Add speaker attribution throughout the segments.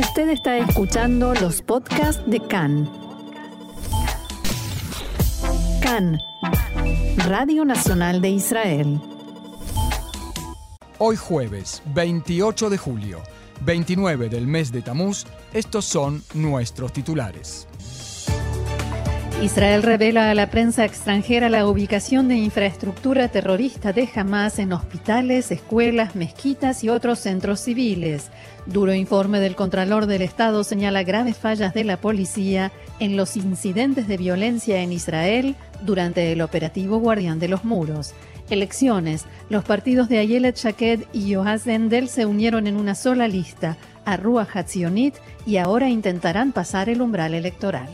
Speaker 1: Usted está escuchando los podcasts de CAN. CAN, Radio Nacional de Israel.
Speaker 2: Hoy jueves, 28 de julio, 29 del mes de Tamuz, estos son nuestros titulares.
Speaker 1: Israel revela a la prensa extranjera la ubicación de infraestructura terrorista de Hamas en hospitales, escuelas, mezquitas y otros centros civiles. Duro informe del Contralor del Estado señala graves fallas de la policía en los incidentes de violencia en Israel durante el operativo Guardián de los Muros. Elecciones. Los partidos de Ayelet Shaked y Yoaz Dendel se unieron en una sola lista, a Ruach Hatzionit, y ahora intentarán pasar el umbral electoral.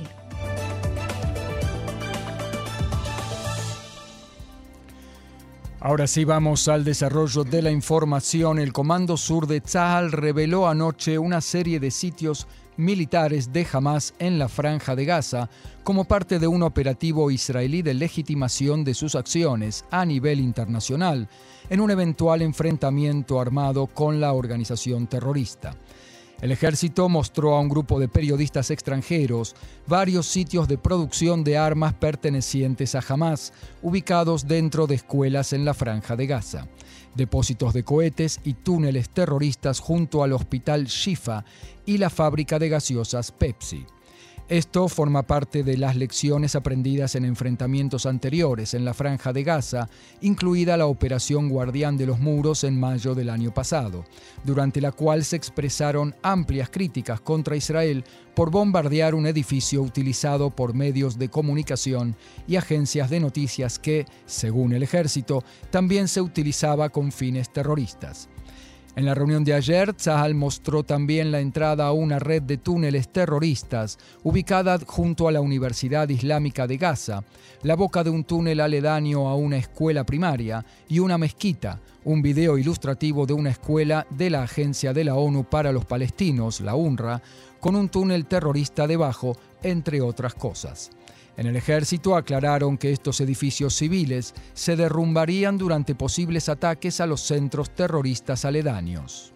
Speaker 2: Ahora sí vamos al desarrollo de la información. El Comando Sur de Tzahal reveló anoche una serie de sitios militares de Hamas en la franja de Gaza como parte de un operativo israelí de legitimación de sus acciones a nivel internacional en un eventual enfrentamiento armado con la organización terrorista. El ejército mostró a un grupo de periodistas extranjeros varios sitios de producción de armas pertenecientes a Hamas, ubicados dentro de escuelas en la franja de Gaza, depósitos de cohetes y túneles terroristas junto al hospital Shifa y la fábrica de gaseosas Pepsi. Esto forma parte de las lecciones aprendidas en enfrentamientos anteriores en la franja de Gaza, incluida la Operación Guardián de los Muros en mayo del año pasado, durante la cual se expresaron amplias críticas contra Israel por bombardear un edificio utilizado por medios de comunicación y agencias de noticias que, según el ejército, también se utilizaba con fines terroristas. En la reunión de ayer, Tzahal mostró también la entrada a una red de túneles terroristas ubicada junto a la Universidad Islámica de Gaza, la boca de un túnel aledaño a una escuela primaria y una mezquita, un video ilustrativo de una escuela de la Agencia de la ONU para los Palestinos, la UNRWA, con un túnel terrorista debajo, entre otras cosas. En el ejército aclararon que estos edificios civiles se derrumbarían durante posibles ataques a los centros terroristas aledaños.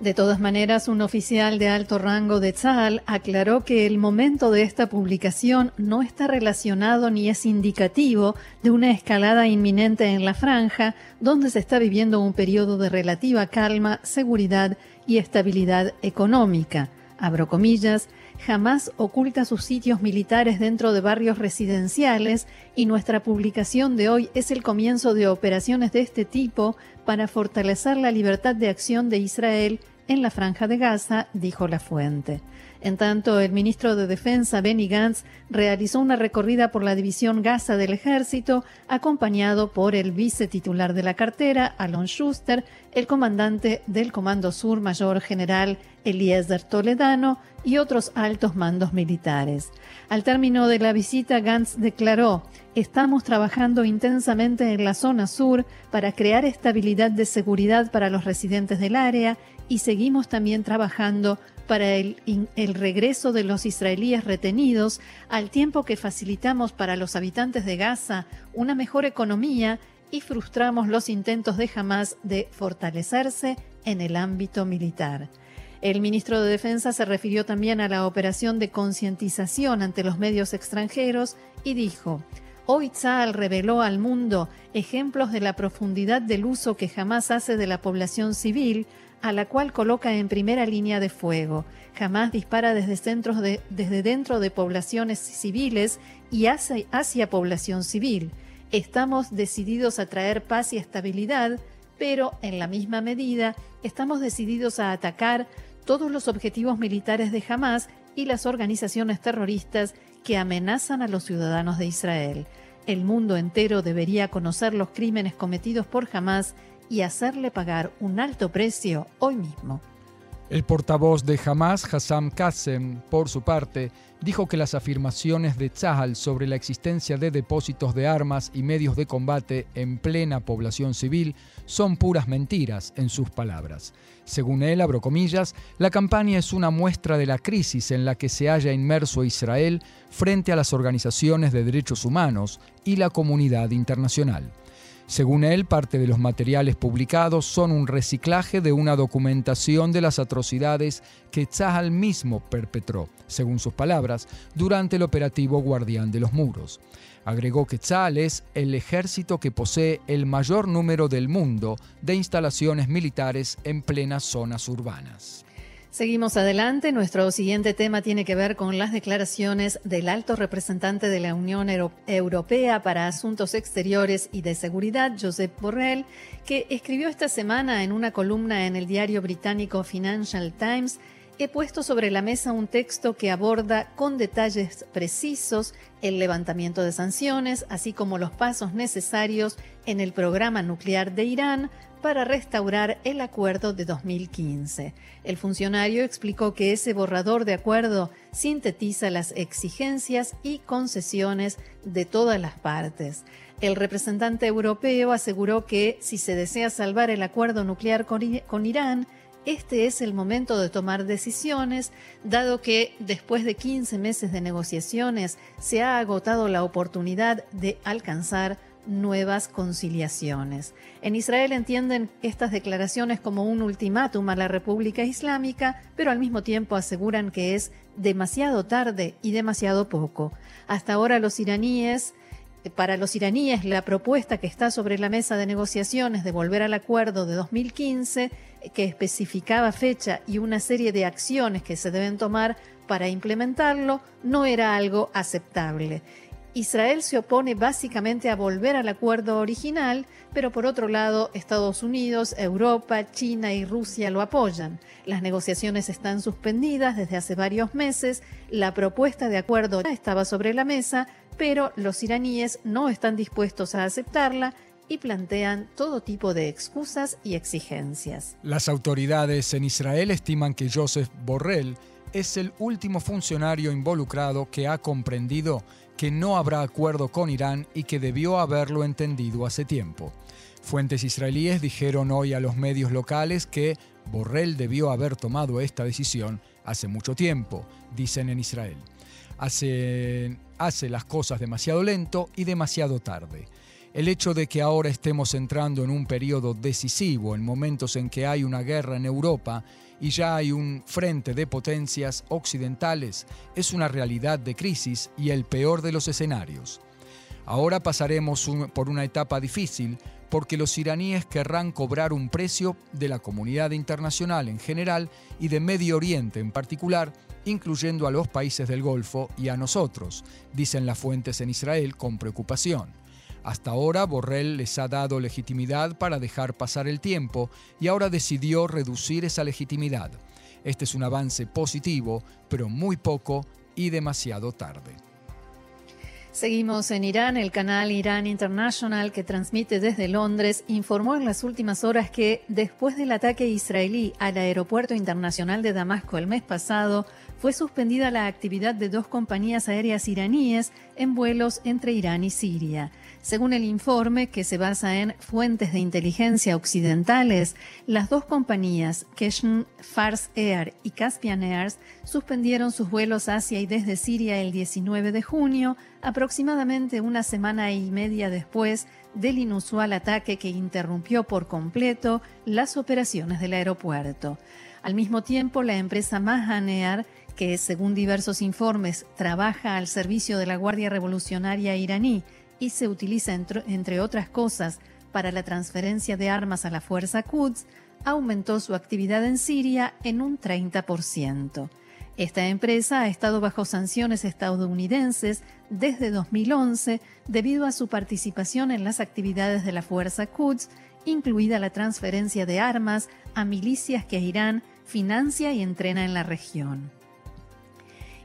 Speaker 1: De todas maneras, un oficial de alto rango de Tzal aclaró que el momento de esta publicación no está relacionado ni es indicativo de una escalada inminente en la franja, donde se está viviendo un periodo de relativa calma, seguridad y estabilidad económica. Abro comillas, jamás oculta sus sitios militares dentro de barrios residenciales y nuestra publicación de hoy es el comienzo de operaciones de este tipo para fortalecer la libertad de acción de Israel en la franja de Gaza, dijo la fuente. En tanto, el ministro de Defensa, Benny Gantz, realizó una recorrida por la división Gaza del ejército, acompañado por el vicetitular de la cartera, Alon Schuster, el comandante del Comando Sur, Mayor General Eliezer Toledano, y otros altos mandos militares. Al término de la visita, Gantz declaró, estamos trabajando intensamente en la zona sur para crear estabilidad de seguridad para los residentes del área y seguimos también trabajando para el, regreso de los israelíes retenidos, al tiempo que facilitamos para los habitantes de Gaza una mejor economía y frustramos los intentos de Hamas de fortalecerse en el ámbito militar. El ministro de Defensa se refirió también a la operación de concientización ante los medios extranjeros y dijo, Hoy Tzal reveló al mundo ejemplos de la profundidad del uso que jamás hace de la población civil, a la cual coloca en primera línea de fuego. Jamás dispara desde, centros de, desde dentro de poblaciones civiles y hacia, hacia población civil. Estamos decididos a traer paz y estabilidad, pero en la misma medida estamos decididos a atacar todos los objetivos militares de Hamas y las organizaciones terroristas que amenazan a los ciudadanos de Israel. El mundo entero debería conocer los crímenes cometidos por Hamas y hacerle pagar un alto precio hoy mismo.
Speaker 2: El portavoz de Hamas, Hassam Qasem, por su parte, dijo que las afirmaciones de Tzahal sobre la existencia de depósitos de armas y medios de combate en plena población civil son puras mentiras, en sus palabras. Según él, abro comillas, la campaña es una muestra de la crisis en la que se halla inmerso Israel frente a las organizaciones de derechos humanos y la comunidad internacional. Según él, parte de los materiales publicados son un reciclaje de una documentación de las atrocidades que Tzahal mismo perpetró, según sus palabras, durante el operativo Guardián de los Muros. Agregó que Tzahal es el ejército que posee el mayor número del mundo de instalaciones militares en plenas zonas urbanas.
Speaker 1: Seguimos adelante. Nuestro siguiente tema tiene que ver con las declaraciones del alto representante de la Unión Europea para Asuntos Exteriores y de Seguridad, Josep Borrell, que escribió esta semana en una columna en el diario británico Financial Times he puesto sobre la mesa un texto que aborda con detalles precisos el levantamiento de sanciones, así como los pasos necesarios en el programa nuclear de Irán para restaurar el acuerdo de 2015. El funcionario explicó que ese borrador de acuerdo sintetiza las exigencias y concesiones de todas las partes. El representante europeo aseguró que si se desea salvar el acuerdo nuclear con, Irán, este es el momento de tomar decisiones, dado que después de 15 meses de negociaciones se ha agotado la oportunidad de alcanzar nuevas conciliaciones. En Israel entienden estas declaraciones como un ultimátum a la República Islámica, pero al mismo tiempo aseguran que es demasiado tarde y demasiado poco. Hasta ahora los iraníes para los iraníes la propuesta que está sobre la mesa de negociaciones de volver al acuerdo de 2015, que especificaba fecha y una serie de acciones que se deben tomar para implementarlo, no era algo aceptable. Israel se opone básicamente a volver al acuerdo original, pero por otro lado Estados Unidos, Europa, China y Rusia lo apoyan. Las negociaciones están suspendidas desde hace varios meses, la propuesta de acuerdo ya estaba sobre la mesa, pero los iraníes no están dispuestos a aceptarla y plantean todo tipo de excusas y exigencias.
Speaker 2: Las autoridades en Israel estiman que Joseph Borrell es el último funcionario involucrado que ha comprendido que no habrá acuerdo con Irán y que debió haberlo entendido hace tiempo. Fuentes israelíes dijeron hoy a los medios locales que Borrell debió haber tomado esta decisión hace mucho tiempo, dicen en Israel hace, hace las cosas demasiado lento y demasiado tarde. El hecho de que ahora estemos entrando en un periodo decisivo, en momentos en que hay una guerra en Europa y ya hay un frente de potencias occidentales, es una realidad de crisis y el peor de los escenarios. Ahora pasaremos por una etapa difícil porque los iraníes querrán cobrar un precio de la comunidad internacional en general y de Medio Oriente en particular incluyendo a los países del Golfo y a nosotros, dicen las fuentes en Israel con preocupación. Hasta ahora Borrell les ha dado legitimidad para dejar pasar el tiempo y ahora decidió reducir esa legitimidad. Este es un avance positivo, pero muy poco y demasiado tarde.
Speaker 1: Seguimos en Irán. El canal Irán International, que transmite desde Londres, informó en las últimas horas que después del ataque israelí al aeropuerto internacional de Damasco el mes pasado, fue suspendida la actividad de dos compañías aéreas iraníes en vuelos entre Irán y Siria. Según el informe, que se basa en fuentes de inteligencia occidentales, las dos compañías, Keshm Fars Air y Caspian Air, suspendieron sus vuelos hacia y desde Siria el 19 de junio, aproximadamente una semana y media después del inusual ataque que interrumpió por completo las operaciones del aeropuerto. Al mismo tiempo, la empresa Mahan Air que según diversos informes trabaja al servicio de la Guardia Revolucionaria iraní y se utiliza, entre, otras cosas, para la transferencia de armas a la fuerza Quds, aumentó su actividad en Siria en un 30%. Esta empresa ha estado bajo sanciones estadounidenses desde 2011 debido a su participación en las actividades de la Fuerza Quds, incluida la transferencia de armas a milicias que Irán financia y entrena en la región.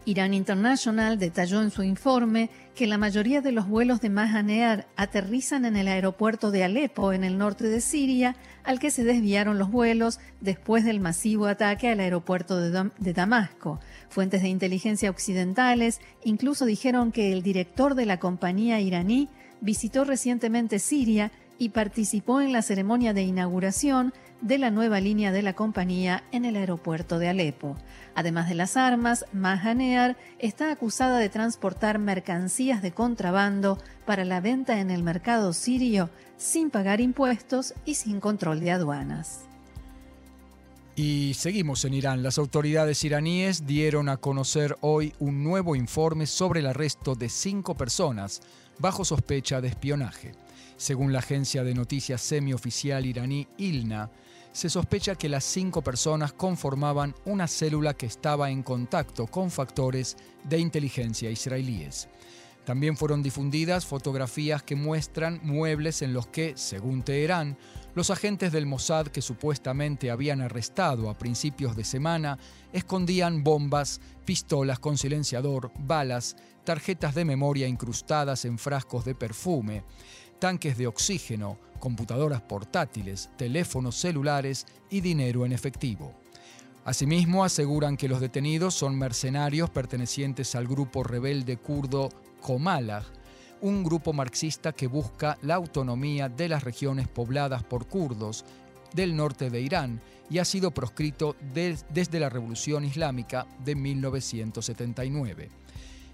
Speaker 1: Iran International detalló en su informe que la mayoría de los vuelos de Mahan aterrizan en el aeropuerto de Alepo, en el norte de Siria, al que se desviaron los vuelos después del masivo ataque al aeropuerto de, de Damasco. Fuentes de inteligencia occidentales incluso dijeron que el director de la compañía iraní visitó recientemente Siria y participó en la ceremonia de inauguración de la nueva línea de la compañía en el aeropuerto de Alepo. Además de las armas, Mahanear está acusada de transportar mercancías de contrabando para la venta en el mercado sirio sin pagar impuestos y sin control de aduanas.
Speaker 2: Y seguimos en Irán. Las autoridades iraníes dieron a conocer hoy un nuevo informe sobre el arresto de cinco personas bajo sospecha de espionaje. Según la agencia de noticias semioficial iraní ILNA, se sospecha que las cinco personas conformaban una célula que estaba en contacto con factores de inteligencia israelíes. También fueron difundidas fotografías que muestran muebles en los que, según Teherán, los agentes del Mossad que supuestamente habían arrestado a principios de semana escondían bombas, pistolas con silenciador, balas, tarjetas de memoria incrustadas en frascos de perfume, tanques de oxígeno, computadoras portátiles, teléfonos celulares y dinero en efectivo. Asimismo, aseguran que los detenidos son mercenarios pertenecientes al grupo rebelde kurdo Komalag, un grupo marxista que busca la autonomía de las regiones pobladas por kurdos del norte de Irán y ha sido proscrito desde la Revolución Islámica de 1979.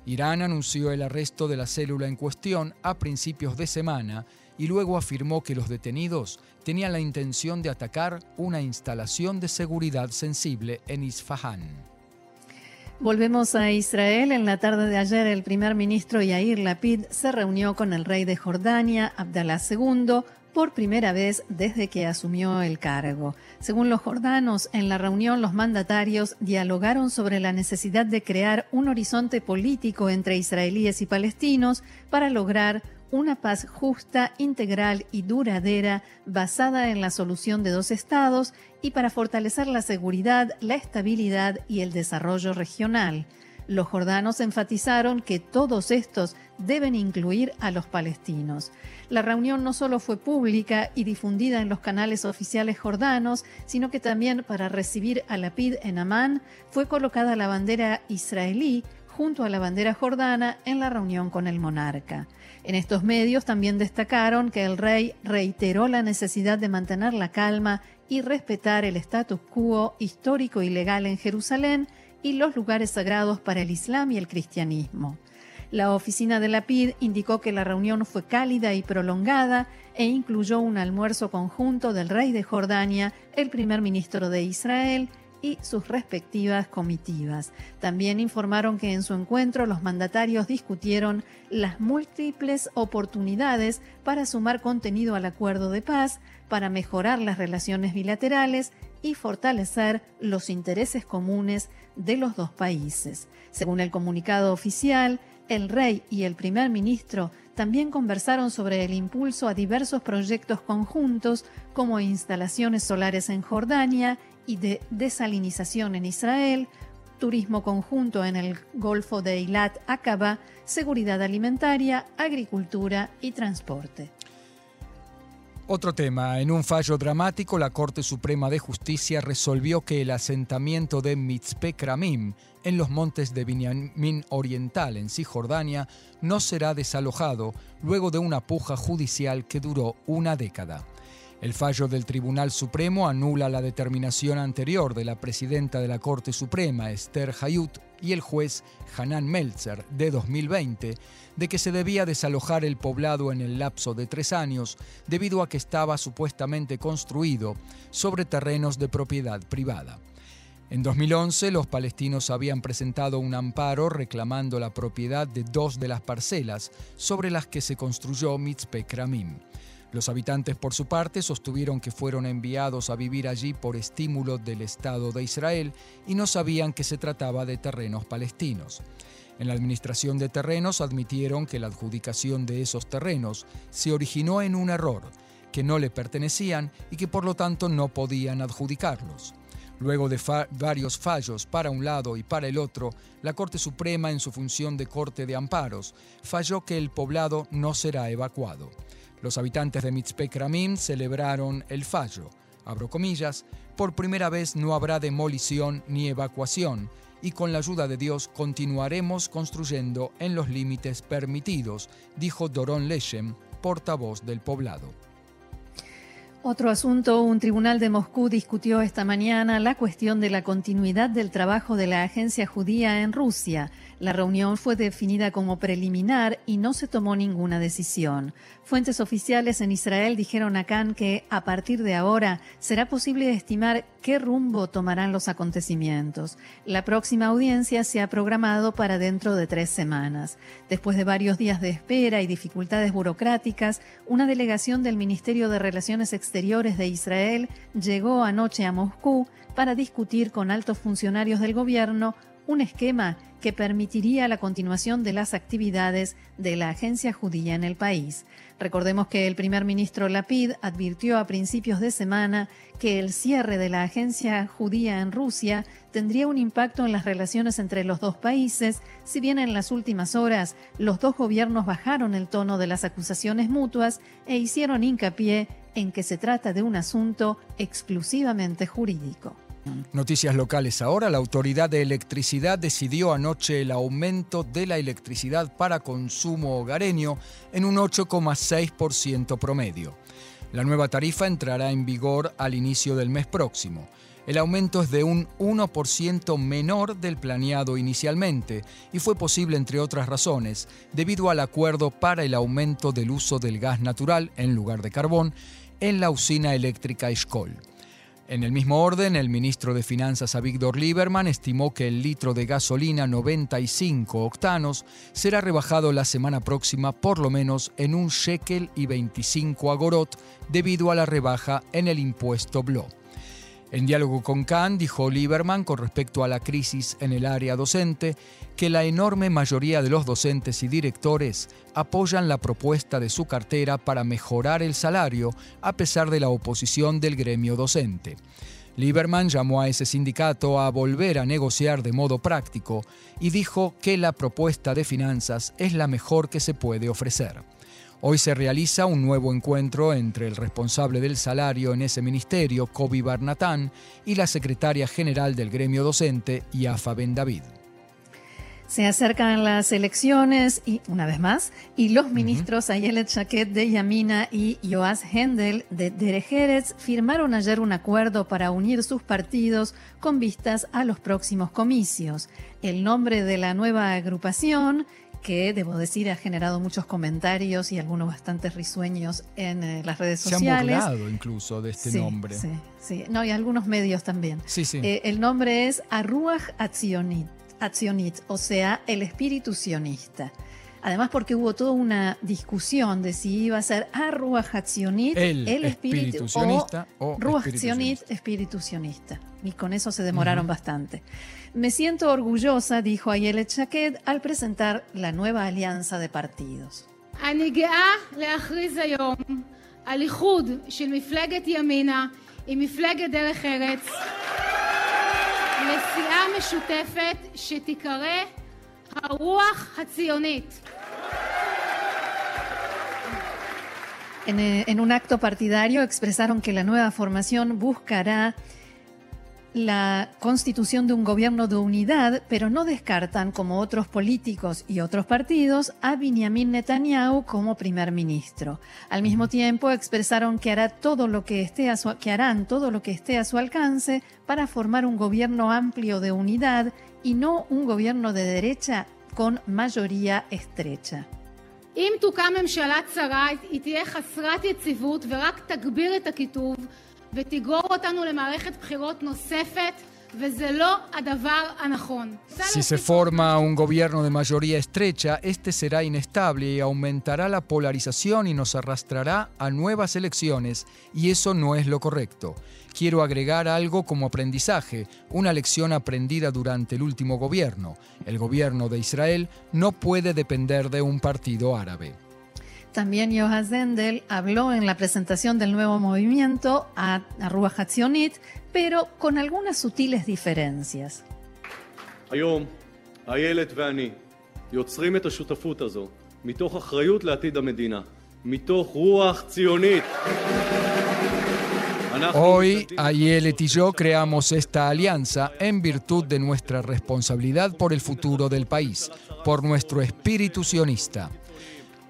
Speaker 2: Irán anunció el arresto de la célula en cuestión a principios de semana y luego afirmó que los detenidos tenían la intención de atacar una instalación de seguridad sensible en Isfahan.
Speaker 1: Volvemos a Israel. En la tarde de ayer, el primer ministro Yair Lapid se reunió con el rey de Jordania, Abdallah II, por primera vez desde que asumió el cargo. Según los jordanos, en la reunión los mandatarios dialogaron sobre la necesidad de crear un horizonte político entre israelíes y palestinos para lograr una paz justa, integral y duradera basada en la solución de dos estados y para fortalecer la seguridad, la estabilidad y el desarrollo regional. Los jordanos enfatizaron que todos estos deben incluir a los palestinos. La reunión no solo fue pública y difundida en los canales oficiales jordanos, sino que también para recibir a Lapid en Amán fue colocada la bandera israelí junto a la bandera jordana en la reunión con el monarca. En estos medios también destacaron que el rey reiteró la necesidad de mantener la calma y respetar el status quo histórico y legal en Jerusalén y los lugares sagrados para el Islam y el cristianismo. La oficina de la PID indicó que la reunión fue cálida y prolongada e incluyó un almuerzo conjunto del rey de Jordania, el primer ministro de Israel y sus respectivas comitivas. También informaron que en su encuentro los mandatarios discutieron las múltiples oportunidades para sumar contenido al acuerdo de paz, para mejorar las relaciones bilaterales y fortalecer los intereses comunes de los dos países. Según el comunicado oficial, el rey y el primer ministro también conversaron sobre el impulso a diversos proyectos conjuntos como instalaciones solares en Jordania y de desalinización en Israel, turismo conjunto en el Golfo de Eilat Aqaba, seguridad alimentaria, agricultura y transporte.
Speaker 2: Otro tema, en un fallo dramático, la Corte Suprema de Justicia resolvió que el asentamiento de Mitzpe Kramim en los montes de Binyamin Oriental, en Cisjordania, no será desalojado luego de una puja judicial que duró una década. El fallo del Tribunal Supremo anula la determinación anterior de la presidenta de la Corte Suprema, Esther Hayut, y el juez Hanan Meltzer, de 2020, de que se debía desalojar el poblado en el lapso de tres años debido a que estaba supuestamente construido sobre terrenos de propiedad privada. En 2011, los palestinos habían presentado un amparo reclamando la propiedad de dos de las parcelas sobre las que se construyó Mitzpe Kramim. Los habitantes, por su parte, sostuvieron que fueron enviados a vivir allí por estímulo del Estado de Israel y no sabían que se trataba de terrenos palestinos. En la administración de terrenos admitieron que la adjudicación de esos terrenos se originó en un error, que no le pertenecían y que por lo tanto no podían adjudicarlos. Luego de varios fallos para un lado y para el otro, la Corte Suprema, en su función de Corte de Amparos, falló que el poblado no será evacuado. Los habitantes de Mitzpe Kramim celebraron el fallo. Abro comillas, por primera vez no habrá demolición ni evacuación y con la ayuda de Dios continuaremos construyendo en los límites permitidos, dijo Doron Leshem, portavoz del poblado.
Speaker 1: Otro asunto, un tribunal de Moscú discutió esta mañana la cuestión de la continuidad del trabajo de la agencia judía en Rusia. La reunión fue definida como preliminar y no se tomó ninguna decisión. Fuentes oficiales en Israel dijeron a Khan que a partir de ahora será posible estimar qué rumbo tomarán los acontecimientos. La próxima audiencia se ha programado para dentro de tres semanas. Después de varios días de espera y dificultades burocráticas, una delegación del Ministerio de Relaciones Exteriores de Israel llegó anoche a Moscú para discutir con altos funcionarios del gobierno un esquema que permitiría la continuación de las actividades de la agencia judía en el país. Recordemos que el primer ministro Lapid advirtió a principios de semana que el cierre de la agencia judía en Rusia tendría un impacto en las relaciones entre los dos países, si bien en las últimas horas los dos gobiernos bajaron el tono de las acusaciones mutuas e hicieron hincapié en que se trata de un asunto exclusivamente jurídico.
Speaker 2: Noticias locales ahora. La Autoridad de Electricidad decidió anoche el aumento de la electricidad para consumo hogareño en un 8,6% promedio. La nueva tarifa entrará en vigor al inicio del mes próximo. El aumento es de un 1% menor del planeado inicialmente y fue posible, entre otras razones, debido al acuerdo para el aumento del uso del gas natural en lugar de carbón en la usina eléctrica Escol. En el mismo orden, el ministro de Finanzas Avigdor Lieberman estimó que el litro de gasolina 95 octanos será rebajado la semana próxima por lo menos en un shekel y 25 agorot debido a la rebaja en el impuesto BLO. En diálogo con Khan, dijo Lieberman con respecto a la crisis en el área docente que la enorme mayoría de los docentes y directores apoyan la propuesta de su cartera para mejorar el salario a pesar de la oposición del gremio docente. Lieberman llamó a ese sindicato a volver a negociar de modo práctico y dijo que la propuesta de finanzas es la mejor que se puede ofrecer. Hoy se realiza un nuevo encuentro entre el responsable del salario en ese ministerio, Kobi Barnatán, y la secretaria general del gremio docente, Yafa Ben David.
Speaker 1: Se acercan las elecciones y, una vez más, y los ministros Ayelet Shaked de Yamina y Joas Hendel de Derejeres firmaron ayer un acuerdo para unir sus partidos con vistas a los próximos comicios. El nombre de la nueva agrupación que debo decir ha generado muchos comentarios y algunos bastante risueños en eh, las redes sociales.
Speaker 2: Se han burlado incluso de este nombre.
Speaker 1: Sí, sí. No, y algunos medios también.
Speaker 2: Sí, sí.
Speaker 1: Eh, el nombre es Arruach Atzionit, o sea, el espíritu sionista. Además, porque hubo toda una discusión de si iba a ser Arruach Atzionit,
Speaker 2: el, espíritu, sionista, o,
Speaker 1: Ruach espíritu sionista. Y con eso se demoraron bastante. Me siento orgullosa, dijo Ayelet Shaked al presentar la nueva alianza de partidos. En, en un acto partidario expresaron que la nueva formación buscará la constitución de un gobierno de unidad, pero no descartan, como otros políticos y otros partidos, a Benjamin Netanyahu como primer ministro. Al mismo tiempo, expresaron que, hará todo lo que, esté a su, que harán todo lo que esté a su alcance para formar un gobierno amplio de unidad y no un gobierno de derecha con mayoría estrecha.
Speaker 3: אם תוקם ממשלה צרה היא תהיה חסרת יציבות ורק תגביר את הקיטוב ותגרור אותנו למערכת בחירות נוספת.
Speaker 2: Si se forma un gobierno de mayoría estrecha, este será inestable y aumentará la polarización y nos arrastrará a nuevas elecciones, y eso no es lo correcto. Quiero agregar algo como aprendizaje, una lección aprendida durante el último gobierno. El gobierno de Israel no puede depender de un partido árabe.
Speaker 1: También Yohaz Zendel habló en la presentación del nuevo movimiento a, a Ruach Hatzionit, pero con algunas sutiles diferencias.
Speaker 4: היום איילת ואני יוצרים את השותפות הזו מתוך אחריות לעתיד המדינה, מתוך רוח ציונית.
Speaker 2: Hoy, Ayelet y yo creamos esta alianza en virtud de nuestra responsabilidad por el futuro del país, por nuestro espíritu sionista.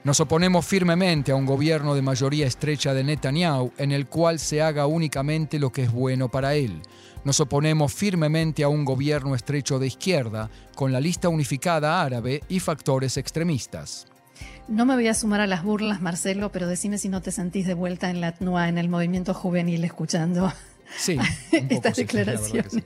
Speaker 2: Nos oponemos firmemente a un gobierno de mayoría estrecha de Netanyahu en el cual se haga únicamente lo que es bueno para él. Nos oponemos firmemente a un gobierno estrecho de izquierda, con la lista unificada árabe y factores extremistas.
Speaker 1: No me voy a sumar a las burlas, Marcelo, pero decime si no te sentís de vuelta en la TNUA, en el movimiento juvenil, escuchando
Speaker 2: sí,
Speaker 1: estas declaraciones.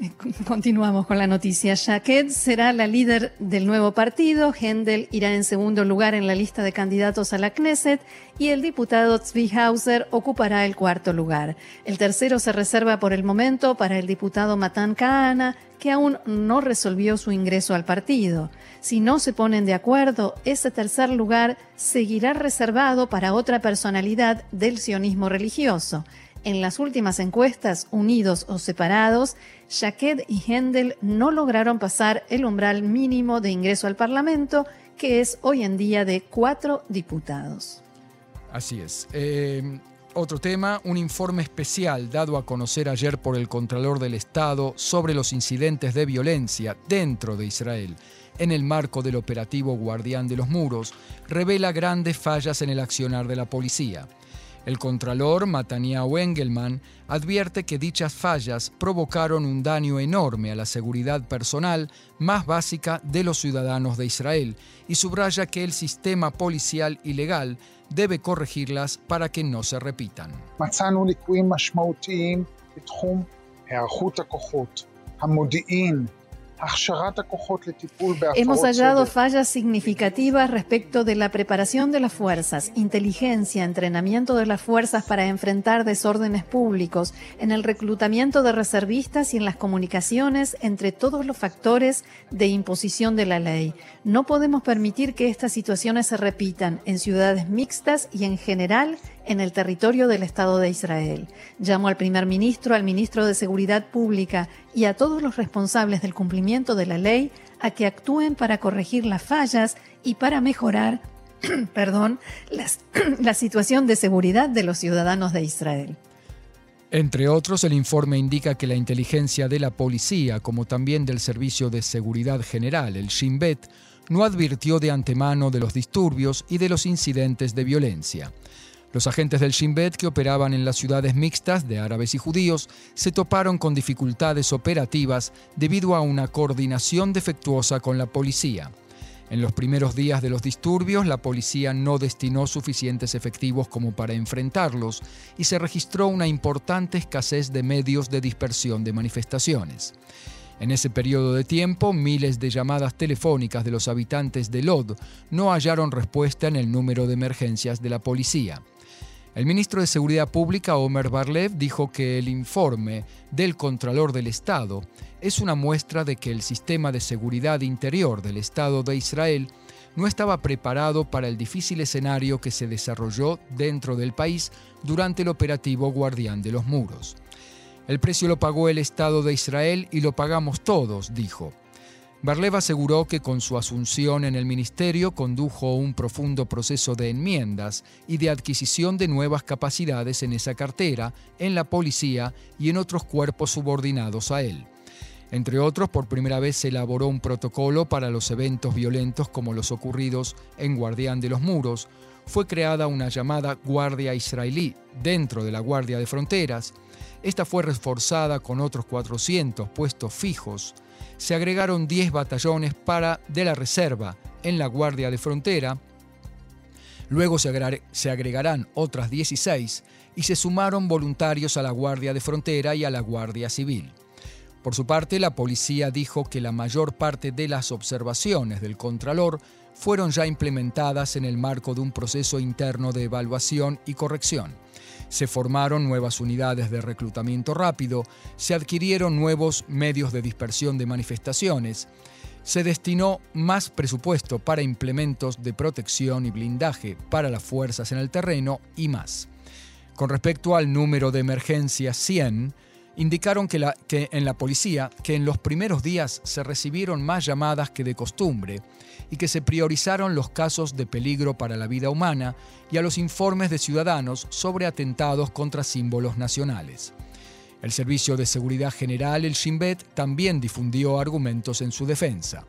Speaker 1: Continuamos con la noticia. Jaquet será la líder del nuevo partido, Hendel irá en segundo lugar en la lista de candidatos a la Knesset y el diputado Tzvi Hauser ocupará el cuarto lugar. El tercero se reserva por el momento para el diputado Matan Kahana, que aún no resolvió su ingreso al partido. Si no se ponen de acuerdo, ese tercer lugar seguirá reservado para otra personalidad del sionismo religioso. En las últimas encuestas, unidos o separados, Jaquet y Hendel no lograron pasar el umbral mínimo de ingreso al Parlamento, que es hoy en día de cuatro diputados.
Speaker 2: Así es. Eh, otro tema, un informe especial dado a conocer ayer por el Contralor del Estado sobre los incidentes de violencia dentro de Israel en el marco del operativo Guardián de los Muros, revela grandes fallas en el accionar de la policía. El contralor Mataniao Engelman advierte que dichas fallas provocaron un daño enorme a la seguridad personal más básica de los ciudadanos de Israel y subraya que el sistema policial y legal debe corregirlas para que no se repitan.
Speaker 1: Hemos hallado fallas significativas respecto de la preparación de las fuerzas, inteligencia, entrenamiento de las fuerzas para enfrentar desórdenes públicos, en el reclutamiento de reservistas y en las comunicaciones entre todos los factores de imposición de la ley. No podemos permitir que estas situaciones se repitan en ciudades mixtas y en general en el territorio del Estado de Israel. Llamo al primer ministro, al ministro de Seguridad Pública y a todos los responsables del cumplimiento de la ley a que actúen para corregir las fallas y para mejorar perdón, la situación de seguridad de los ciudadanos de Israel.
Speaker 2: Entre otros, el informe indica que la inteligencia de la policía, como también del Servicio de Seguridad General, el Shin Bet, no advirtió de antemano de los disturbios y de los incidentes de violencia. Los agentes del Shin Bet que operaban en las ciudades mixtas de árabes y judíos se toparon con dificultades operativas debido a una coordinación defectuosa con la policía. En los primeros días de los disturbios, la policía no destinó suficientes efectivos como para enfrentarlos y se registró una importante escasez de medios de dispersión de manifestaciones. En ese periodo de tiempo, miles de llamadas telefónicas de los habitantes de Lod no hallaron respuesta en el número de emergencias de la policía. El ministro de Seguridad Pública, Omer Barlev, dijo que el informe del Contralor del Estado es una muestra de que el sistema de seguridad interior del Estado de Israel no estaba preparado para el difícil escenario que se desarrolló dentro del país durante el operativo Guardián de los Muros. El precio lo pagó el Estado de Israel y lo pagamos todos, dijo. Barlev aseguró que con su asunción en el ministerio condujo un profundo proceso de enmiendas y de adquisición de nuevas capacidades en esa cartera, en la policía y en otros cuerpos subordinados a él. Entre otros, por primera vez se elaboró un protocolo para los eventos violentos como los ocurridos en Guardián de los Muros, fue creada una llamada Guardia Israelí dentro de la Guardia de Fronteras, esta fue reforzada con otros 400 puestos fijos, se agregaron 10 batallones para de la reserva en la Guardia de Frontera, luego se, agregarán otras 16 y se sumaron voluntarios a la Guardia de Frontera y a la Guardia Civil. Por su parte, la policía dijo que la mayor parte de las observaciones del Contralor fueron ya implementadas en el marco de un proceso interno de evaluación y corrección se formaron nuevas unidades de reclutamiento rápido, se adquirieron nuevos medios de dispersión de manifestaciones, se destinó más presupuesto para implementos de protección y blindaje para las fuerzas en el terreno y más. Con respecto al número de emergencias 100, indicaron que, en la policía que en los primeros días se recibieron más llamadas que de costumbre y que se priorizaron los casos de peligro para la vida humana y a los informes de ciudadanos sobre atentados contra símbolos nacionales. El Servicio de Seguridad General, el Shin Bet, también difundió argumentos en su defensa.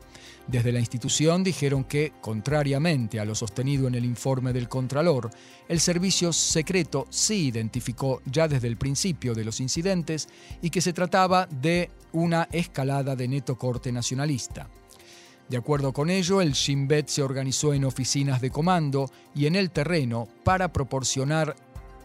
Speaker 2: Desde la institución dijeron que, contrariamente a lo sostenido en el informe del Contralor, el servicio secreto sí identificó ya desde el principio de los incidentes y que se trataba de una escalada de neto corte nacionalista. De acuerdo con ello, el Shin Bet se organizó en oficinas de comando y en el terreno para proporcionar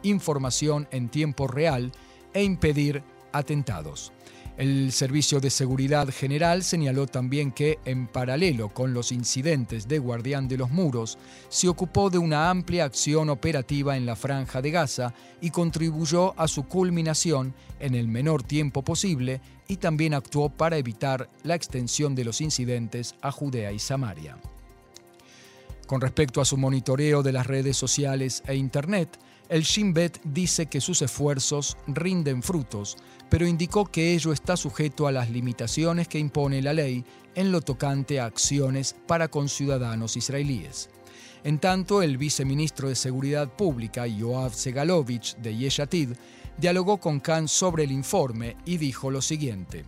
Speaker 2: información en tiempo real e impedir atentados. El Servicio de Seguridad General señaló también que, en paralelo con los incidentes de Guardián de los Muros, se ocupó de una amplia acción operativa en la franja de Gaza y contribuyó a su culminación en el menor tiempo posible y también actuó para evitar la extensión de los incidentes a Judea y Samaria. Con respecto a su monitoreo de las redes sociales e Internet, el Shin Bet dice que sus esfuerzos rinden frutos, pero indicó que ello está sujeto a las limitaciones que impone la ley en lo tocante a acciones para conciudadanos israelíes. En tanto, el viceministro de Seguridad Pública, Yoav Segalovich, de Yeshatid, dialogó con Khan sobre el informe y dijo lo siguiente.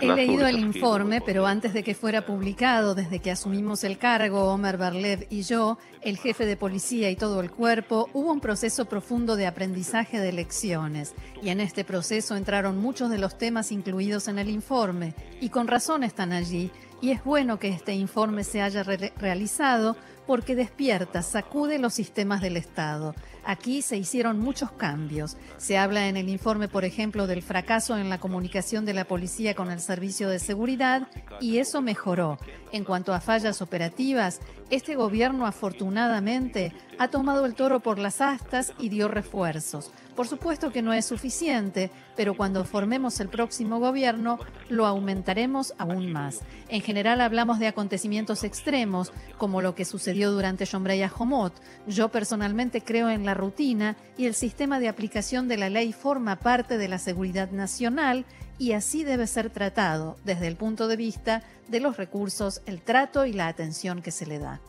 Speaker 1: He leído el informe, pero antes de que fuera publicado, desde que asumimos el cargo, Omer Barlev y yo, el jefe de policía y todo el cuerpo, hubo un proceso profundo de aprendizaje de lecciones. Y en este proceso entraron muchos de los temas incluidos en el informe, y con razón están allí. Y es bueno que este informe se haya realizado porque despierta, sacude los sistemas del Estado. Aquí se hicieron muchos cambios. Se habla en el informe, por ejemplo, del fracaso en la comunicación de la policía con el servicio de seguridad y eso mejoró. En cuanto a fallas operativas, este gobierno afortunadamente ha tomado el toro por las astas y dio refuerzos. Por supuesto que no es suficiente, pero cuando formemos el próximo gobierno lo aumentaremos aún más. En general hablamos de acontecimientos extremos, como lo que sucedió durante Shombreya Homot. Yo personalmente creo en la rutina y el sistema de aplicación de la ley forma parte de la seguridad nacional y así debe ser tratado desde el punto de vista de los recursos, el trato y la atención que se le da.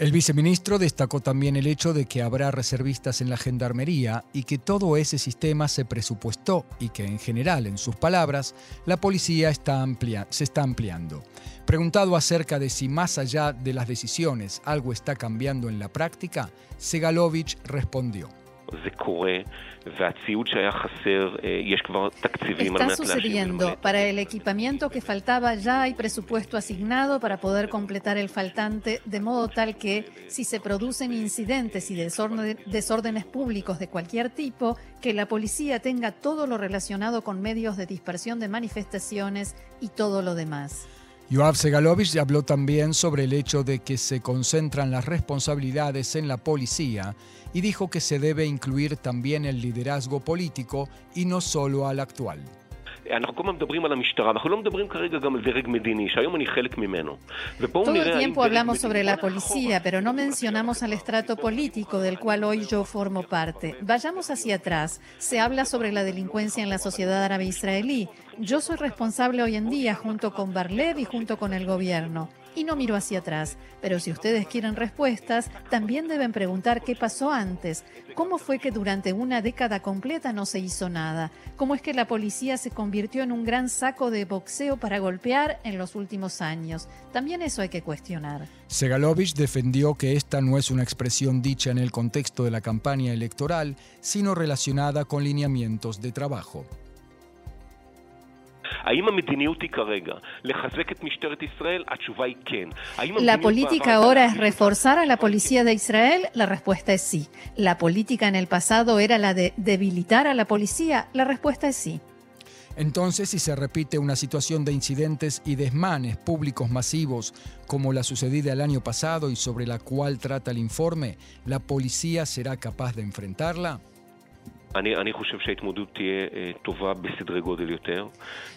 Speaker 2: El viceministro destacó también el hecho de que habrá reservistas en la gendarmería y que todo ese sistema se presupuestó y que en general, en sus palabras, la policía está se está ampliando. Preguntado acerca de si más allá de las decisiones algo está cambiando en la práctica, Segalovich respondió.
Speaker 1: Está sucediendo. Para el equipamiento que faltaba ya hay presupuesto asignado para poder completar el faltante, de modo tal que si se producen incidentes y desórdenes públicos de cualquier tipo, que la policía tenga todo lo relacionado con medios de dispersión de manifestaciones y todo lo demás.
Speaker 2: Yoav Segalovich habló también sobre el hecho de que se concentran las responsabilidades en la policía y dijo que se debe incluir también el liderazgo político y no solo al actual.
Speaker 1: Todo el tiempo hablamos sobre la policía, pero no mencionamos al estrato político del cual hoy yo formo parte. Vayamos hacia atrás. Se habla sobre la delincuencia en la sociedad árabe israelí. Yo soy responsable hoy en día junto con Barlev y junto con el gobierno y no miro hacia atrás. Pero si ustedes quieren respuestas, también deben preguntar qué pasó antes. ¿Cómo fue que durante una década completa no se hizo nada? ¿Cómo es que la policía se convirtió en un gran saco de boxeo para golpear en los últimos años? También eso hay que cuestionar.
Speaker 2: Segalovich defendió que esta no es una expresión dicha en el contexto de la campaña electoral, sino relacionada con lineamientos de trabajo.
Speaker 1: La política ahora es reforzar a la policía de Israel. La respuesta es sí. La política en el pasado era la de debilitar a la policía. La respuesta es sí.
Speaker 2: Entonces, si se repite una situación de incidentes y desmanes públicos masivos como la sucedida el año pasado y sobre la cual trata el informe, ¿la policía será capaz de enfrentarla?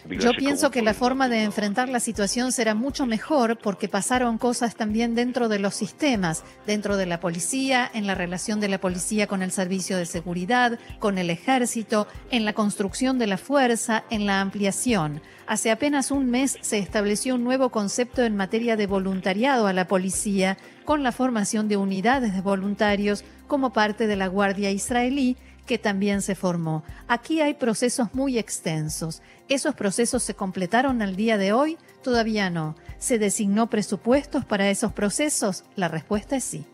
Speaker 1: Yo pienso que la forma de enfrentar la situación será mucho mejor porque pasaron cosas también dentro de los sistemas, dentro de la policía, en la relación de la policía con el servicio de seguridad, con el ejército, en la construcción de la fuerza, en la ampliación. Hace apenas un mes se estableció un nuevo concepto en materia de voluntariado a la policía con la formación de unidades de voluntarios como parte de la Guardia Israelí que también se formó. Aquí hay procesos muy extensos. ¿Esos procesos se completaron al día de hoy? Todavía no. ¿Se designó presupuestos para esos procesos? La respuesta es sí.